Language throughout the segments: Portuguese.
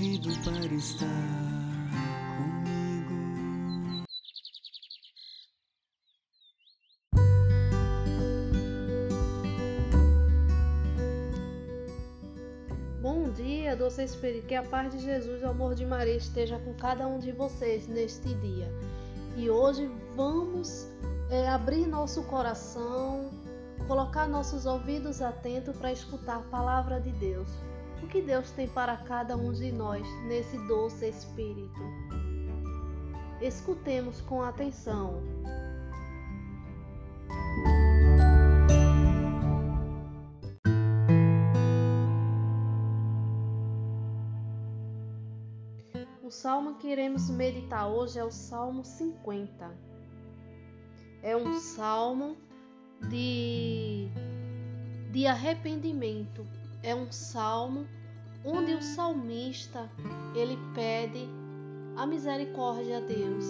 convido para estar comigo. Bom dia, doce Espírito, que a paz de Jesus e o amor de Maria esteja com cada um de vocês neste dia. E hoje vamos é, abrir nosso coração, colocar nossos ouvidos atentos para escutar a palavra de Deus. O que Deus tem para cada um de nós nesse doce Espírito. Escutemos com atenção. O salmo que iremos meditar hoje é o Salmo 50. É um salmo de, de arrependimento. É um salmo onde o salmista ele pede a misericórdia a Deus.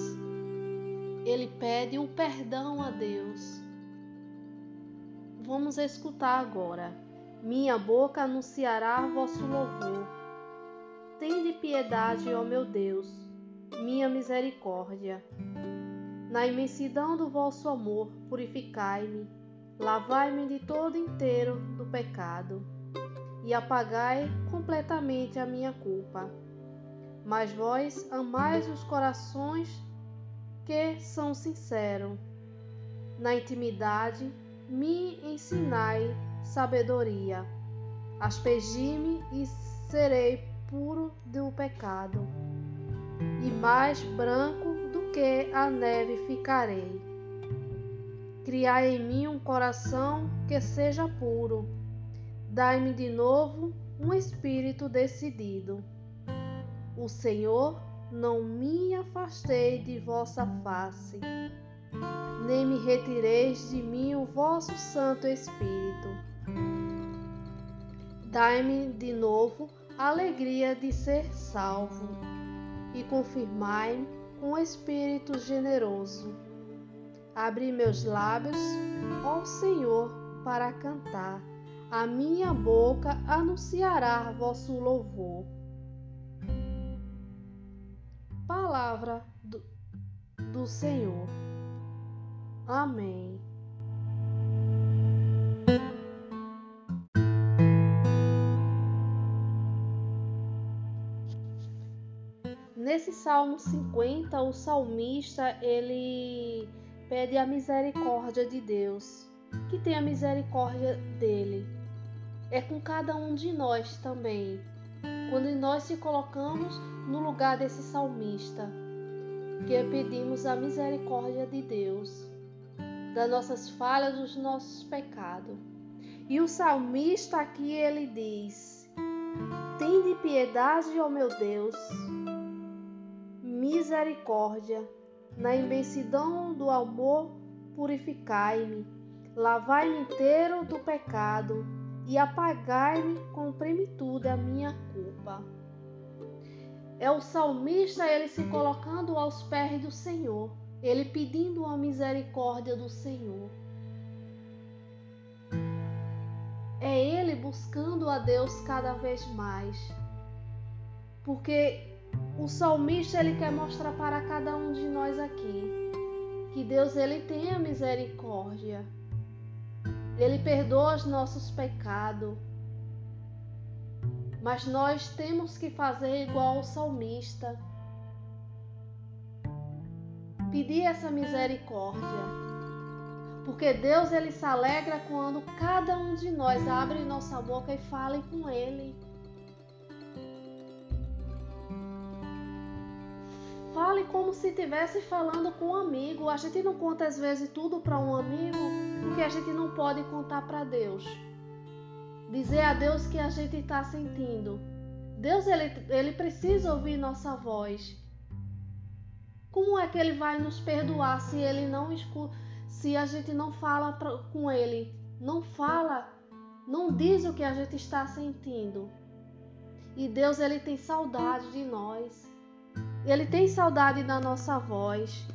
Ele pede o perdão a Deus. Vamos escutar agora. Minha boca anunciará vosso louvor Tende piedade, ó meu Deus, minha misericórdia. Na imensidão do vosso amor, purificai-me, lavai-me de todo inteiro do pecado e apagai completamente a minha culpa. Mas vós amais os corações que são sinceros. Na intimidade, me ensinai sabedoria. Aspegi-me e serei puro do pecado, e mais branco do que a neve ficarei. Criai em mim um coração que seja puro, dai-me de novo um espírito decidido. O Senhor, não me afastei de vossa face, nem me retireis de mim o vosso Santo Espírito. Dai-me de novo a alegria de ser salvo e confirmai-me com espírito generoso. Abri meus lábios, ó Senhor, para cantar. A minha boca anunciará vosso louvor. Palavra do, do Senhor. Amém. Nesse Salmo 50, o salmista ele pede a misericórdia de Deus, que tem a misericórdia dele. É com cada um de nós também. Quando nós se colocamos no lugar desse salmista, que pedimos a misericórdia de Deus, das nossas falhas, dos nossos pecados. E o salmista aqui ele diz: Tende piedade, ó meu Deus, misericórdia. Na imensidão do amor, purificai-me, lavai-me inteiro do pecado e apagai-me com plenitude a minha culpa. É o salmista ele se colocando aos pés do Senhor, ele pedindo a misericórdia do Senhor. É ele buscando a Deus cada vez mais. Porque o salmista ele quer mostrar para cada um de nós aqui que Deus ele tem a misericórdia. Ele perdoa os nossos pecados. Mas nós temos que fazer igual o salmista. Pedir essa misericórdia. Porque Deus ele se alegra quando cada um de nós abre nossa boca e fale com ele. Fale como se estivesse falando com um amigo. A gente não conta às vezes tudo para um amigo porque a gente não pode contar para Deus. Dizer a Deus que a gente está sentindo. Deus ele, ele precisa ouvir nossa voz. Como é que ele vai nos perdoar se ele não se a gente não fala pra, com ele, não fala, não diz o que a gente está sentindo? E Deus ele tem saudade de nós. Ele tem saudade da nossa voz.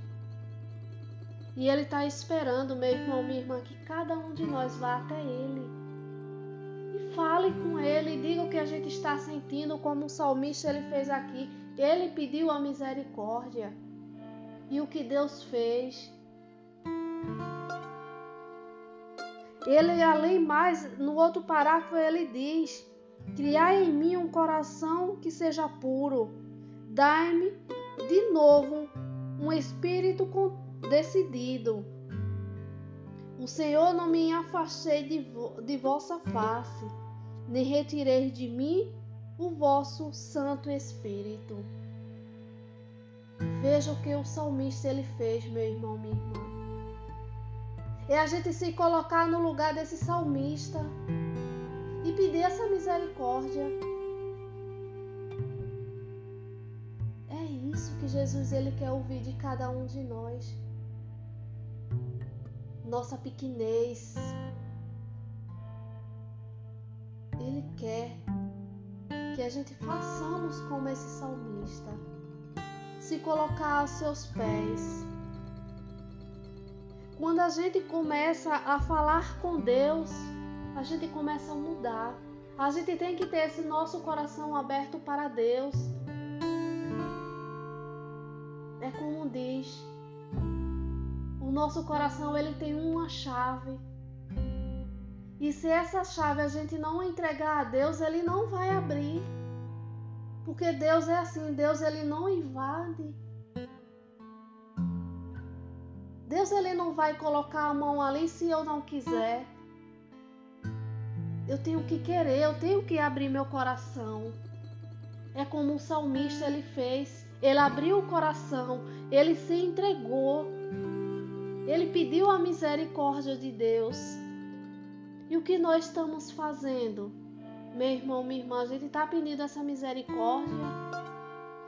E Ele está esperando, meu irmão, minha irmã, que cada um de nós vá até Ele. E fale com Ele, diga o que a gente está sentindo, como o salmista ele fez aqui. Ele pediu a misericórdia. E o que Deus fez? Ele, além mais, no outro parágrafo, ele diz: Criai em mim um coração que seja puro, dai-me de novo um espírito decidido. O Senhor não me afastei de, vo de vossa face, nem retirei de mim o vosso Santo Espírito. Veja o que o salmista ele fez, meu irmão, minha irmã é a gente se colocar no lugar desse salmista e pedir essa misericórdia. É isso que Jesus ele quer ouvir de cada um de nós. Nossa pequenez. Ele quer que a gente façamos como esse salmista. Se colocar aos seus pés quando a gente começa a falar com Deus, a gente começa a mudar. A gente tem que ter esse nosso coração aberto para Deus. É como diz, nosso coração ele tem uma chave. E se essa chave a gente não entregar a Deus, ele não vai abrir. Porque Deus é assim, Deus ele não invade. Deus ele não vai colocar a mão ali se eu não quiser. Eu tenho que querer, eu tenho que abrir meu coração. É como o salmista ele fez. Ele abriu o coração, ele se entregou. Ele pediu a misericórdia de Deus. E o que nós estamos fazendo? Meu irmão, minha irmã, a gente está pedindo essa misericórdia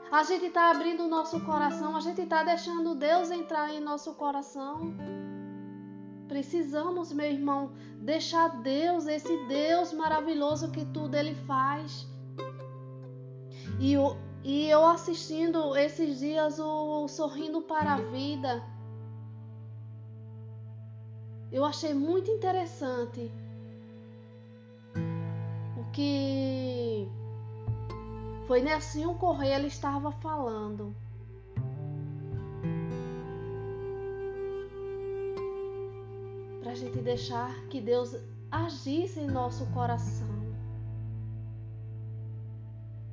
a gente está abrindo o nosso coração, a gente está deixando Deus entrar em nosso coração. Precisamos, meu irmão, deixar Deus, esse Deus maravilhoso que tudo Ele faz. E eu, e eu assistindo esses dias o Sorrindo para a Vida, eu achei muito interessante o que foi Nelsinho Correia ele estava falando. Para a gente deixar que Deus agisse em nosso coração.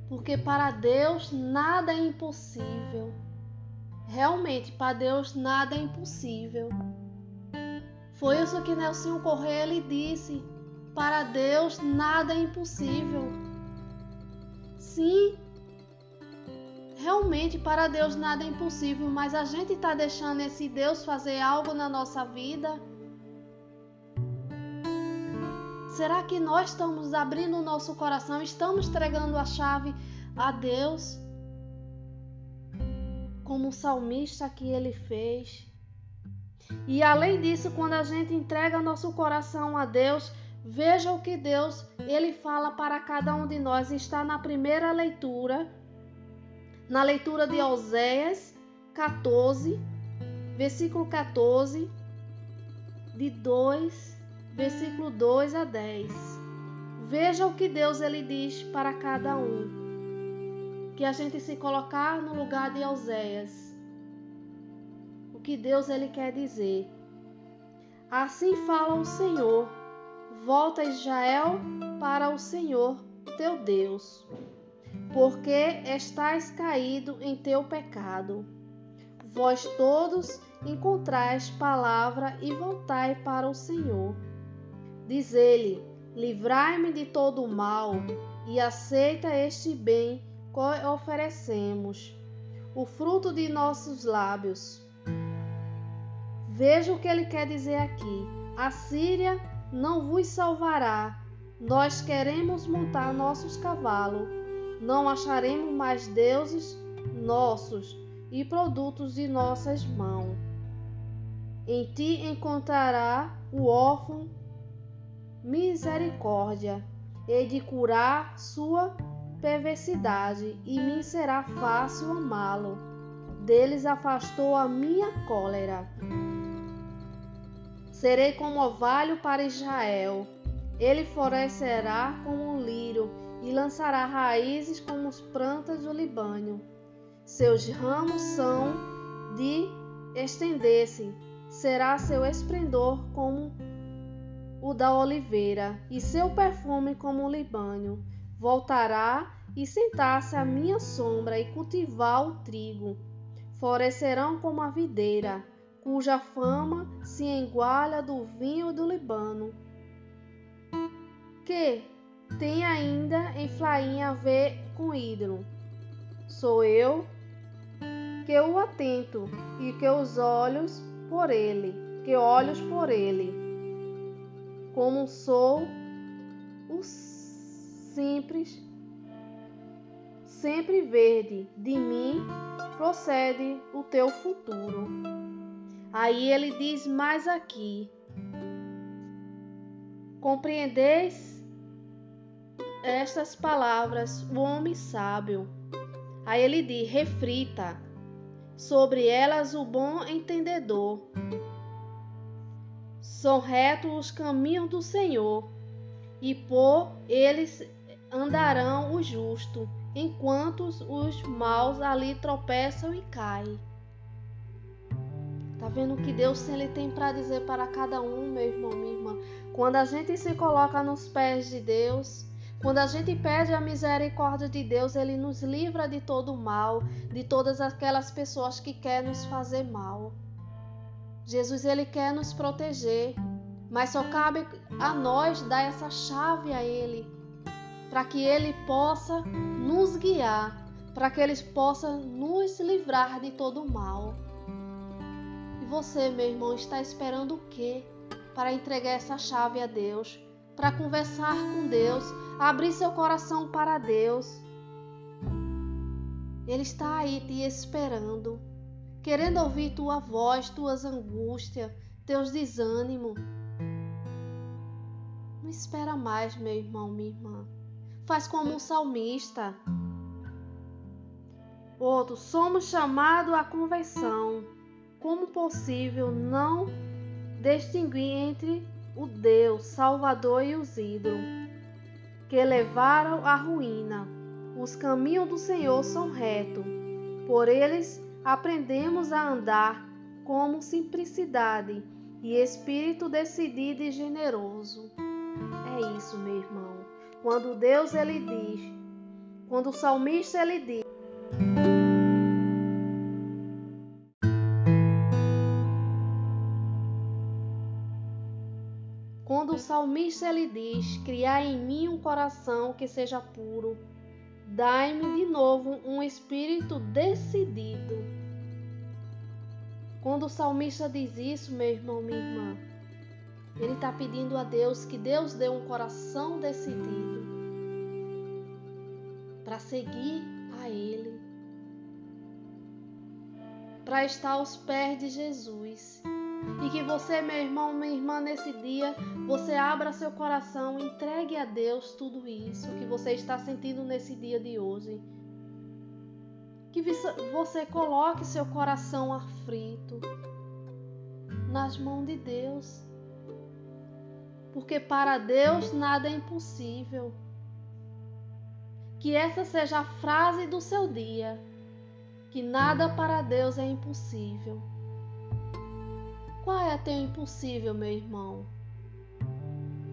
Porque para Deus nada é impossível. Realmente, para Deus nada é impossível. Foi isso que Nelson Correia lhe disse. Para Deus nada é impossível. Sim, realmente para Deus nada é impossível, mas a gente está deixando esse Deus fazer algo na nossa vida. Será que nós estamos abrindo o nosso coração, estamos entregando a chave a Deus? Como o salmista que ele fez. E além disso, quando a gente entrega nosso coração a Deus, Veja o que Deus ele fala para cada um de nós. Está na primeira leitura, na leitura de Oséias 14, versículo 14, de 2, versículo 2 a 10. Veja o que Deus ele diz para cada um. Que a gente se colocar no lugar de Oséias. Que Deus ele quer dizer. Assim fala o Senhor Volta Israel para o Senhor teu Deus, porque estás caído em teu pecado. Vós todos encontrais palavra e voltai para o Senhor. Diz ele: Livrai-me de todo o mal e aceita este bem que oferecemos, o fruto de nossos lábios. Veja o que ele quer dizer aqui. A Síria não vos salvará. Nós queremos montar nossos cavalos. Não acharemos mais deuses nossos e produtos de nossas mãos. Em ti encontrará o órfão misericórdia, e de curar sua perversidade, e me será fácil amá-lo. Deles afastou a minha cólera. Serei como orvalho para Israel. Ele florescerá como um lírio e lançará raízes como as plantas do Libânio. Seus ramos são de estender-se, será seu esplendor como o da oliveira, e seu perfume como o libânio. Voltará e sentar-se à minha sombra e cultivar o trigo. Florescerão como a videira, cuja fama se engualha do vinho do Libano. Que tem ainda em Flainha a ver com ídolo. Sou eu que o atento e que os olhos por ele, que olhos por ele. Como sou o simples, sempre verde, de mim procede o teu futuro. Aí ele diz mais aqui: Compreendeis estas palavras o homem sábio. Aí ele diz: reflita sobre elas o bom entendedor. São retos os caminhos do Senhor, e por eles andarão os justos, enquanto os maus ali tropeçam e caem. Tá vendo o que Deus ele tem para dizer para cada um, meu irmão, minha irmã? Quando a gente se coloca nos pés de Deus, quando a gente pede a misericórdia de Deus, Ele nos livra de todo mal, de todas aquelas pessoas que querem nos fazer mal. Jesus, Ele quer nos proteger, mas só cabe a nós dar essa chave a Ele, para que Ele possa nos guiar, para que Ele possa nos livrar de todo o mal. E você, meu irmão, está esperando o quê para entregar essa chave a Deus? para conversar com Deus, abrir seu coração para Deus. Ele está aí te esperando, querendo ouvir tua voz, tuas angústias, teus desânimos. Não espera mais, meu irmão, minha irmã. Faz como um salmista. Outro, somos chamados à conversão. Como possível não distinguir entre o Deus Salvador e os ídolos, que levaram à ruína. Os caminhos do Senhor são retos, por eles aprendemos a andar como simplicidade e espírito decidido e generoso. É isso, meu irmão. Quando Deus ele diz, quando o salmista ele diz, o salmista lhe diz: Criai em mim um coração que seja puro, dai-me de novo um espírito decidido. Quando o salmista diz isso, meu irmão, minha irmã, ele está pedindo a Deus que Deus dê um coração decidido para seguir a Ele, para estar aos pés de Jesus. E que você, meu irmão, minha irmã, nesse dia, você abra seu coração, entregue a Deus tudo isso que você está sentindo nesse dia de hoje. Que você coloque seu coração aflito nas mãos de Deus. Porque para Deus nada é impossível. Que essa seja a frase do seu dia. Que nada para Deus é impossível. Qual é teu impossível, meu irmão?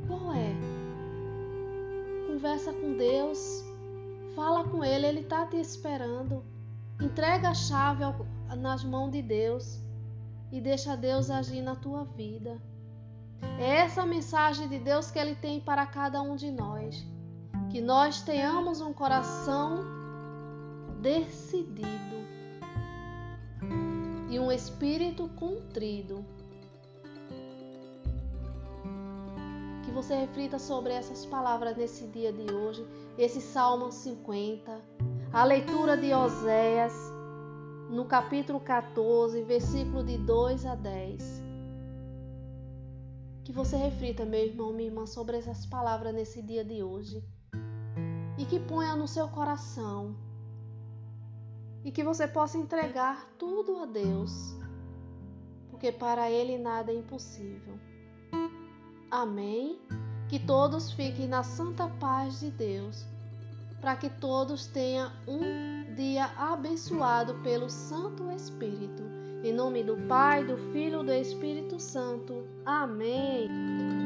Qual é? Conversa com Deus, fala com Ele, Ele está te esperando. Entrega a chave nas mãos de Deus e deixa Deus agir na tua vida. É essa a mensagem de Deus que Ele tem para cada um de nós. Que nós tenhamos um coração decidido e um espírito contrido que você reflita sobre essas palavras nesse dia de hoje, esse Salmo 50, a leitura de Oséias, no capítulo 14, versículo de 2 a 10. Que você reflita, meu irmão, minha irmã, sobre essas palavras nesse dia de hoje. E que ponha no seu coração. E que você possa entregar tudo a Deus. Porque para Ele nada é impossível. Amém. Que todos fiquem na santa paz de Deus, para que todos tenham um dia abençoado pelo Santo Espírito. Em nome do Pai, do Filho e do Espírito Santo. Amém.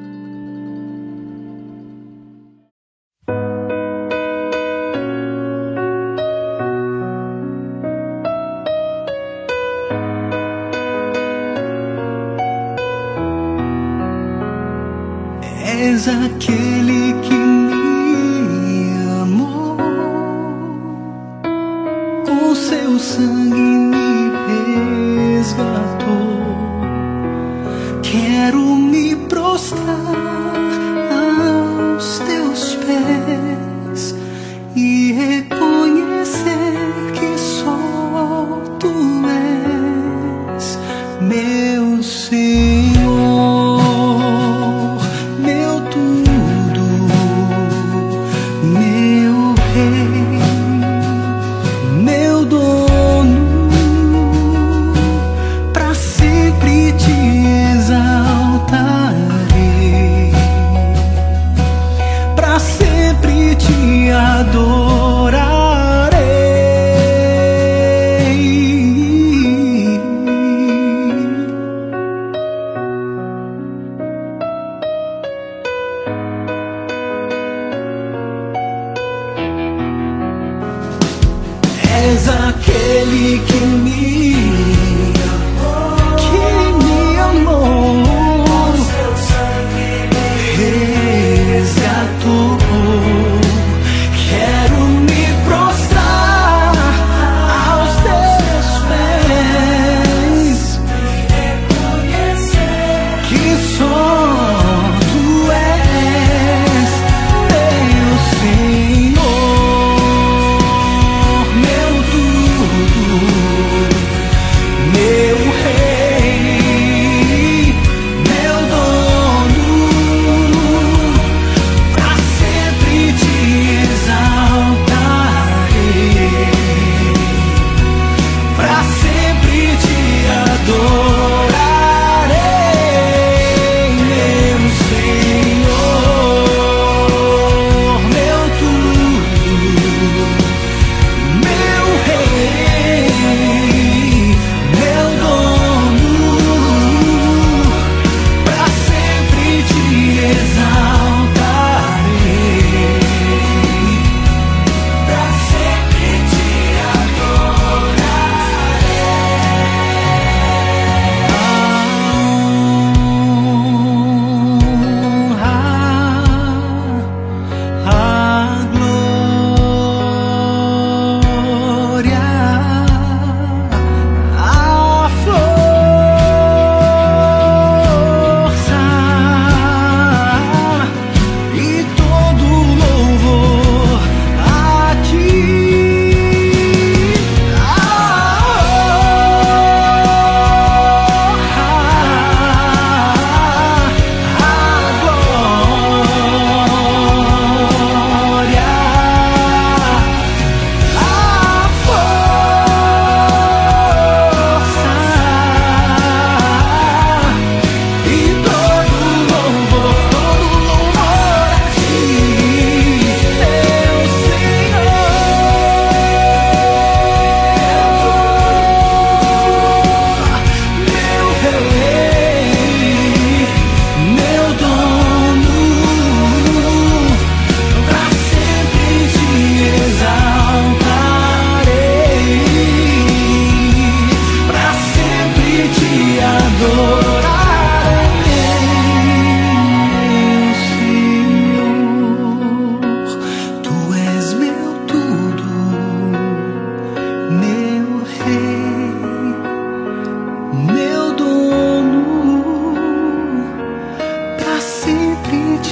사악해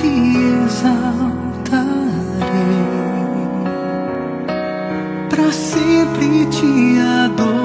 te exaltarei, para sempre te adorar.